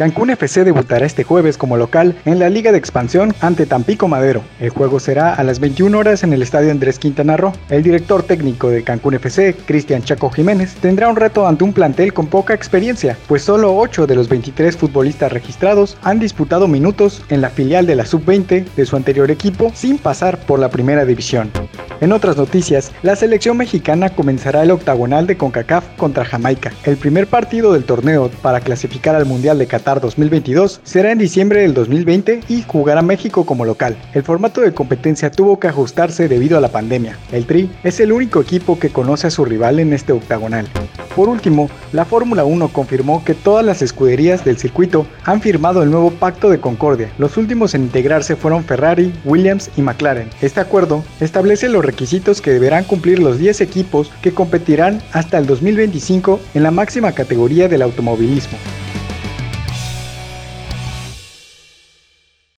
Cancún FC debutará este jueves como local en la Liga de Expansión ante Tampico Madero. El juego será a las 21 horas en el Estadio Andrés Quintana Roo. El director técnico de Cancún FC, Cristian Chaco Jiménez, tendrá un reto ante un plantel con poca experiencia, pues solo 8 de los 23 futbolistas registrados han disputado minutos en la filial de la Sub-20 de su anterior equipo sin pasar por la primera división. En otras noticias, la selección mexicana comenzará el octagonal de CONCACAF contra Jamaica. El primer partido del torneo para clasificar al Mundial de Qatar 2022 será en diciembre del 2020 y jugará México como local. El formato de competencia tuvo que ajustarse debido a la pandemia. El Tri es el único equipo que conoce a su rival en este octagonal. Por último, la Fórmula 1 confirmó que todas las escuderías del circuito han firmado el nuevo Pacto de Concordia. Los últimos en integrarse fueron Ferrari, Williams y McLaren. Este acuerdo establece los requisitos que deberán cumplir los 10 equipos que competirán hasta el 2025 en la máxima categoría del automovilismo.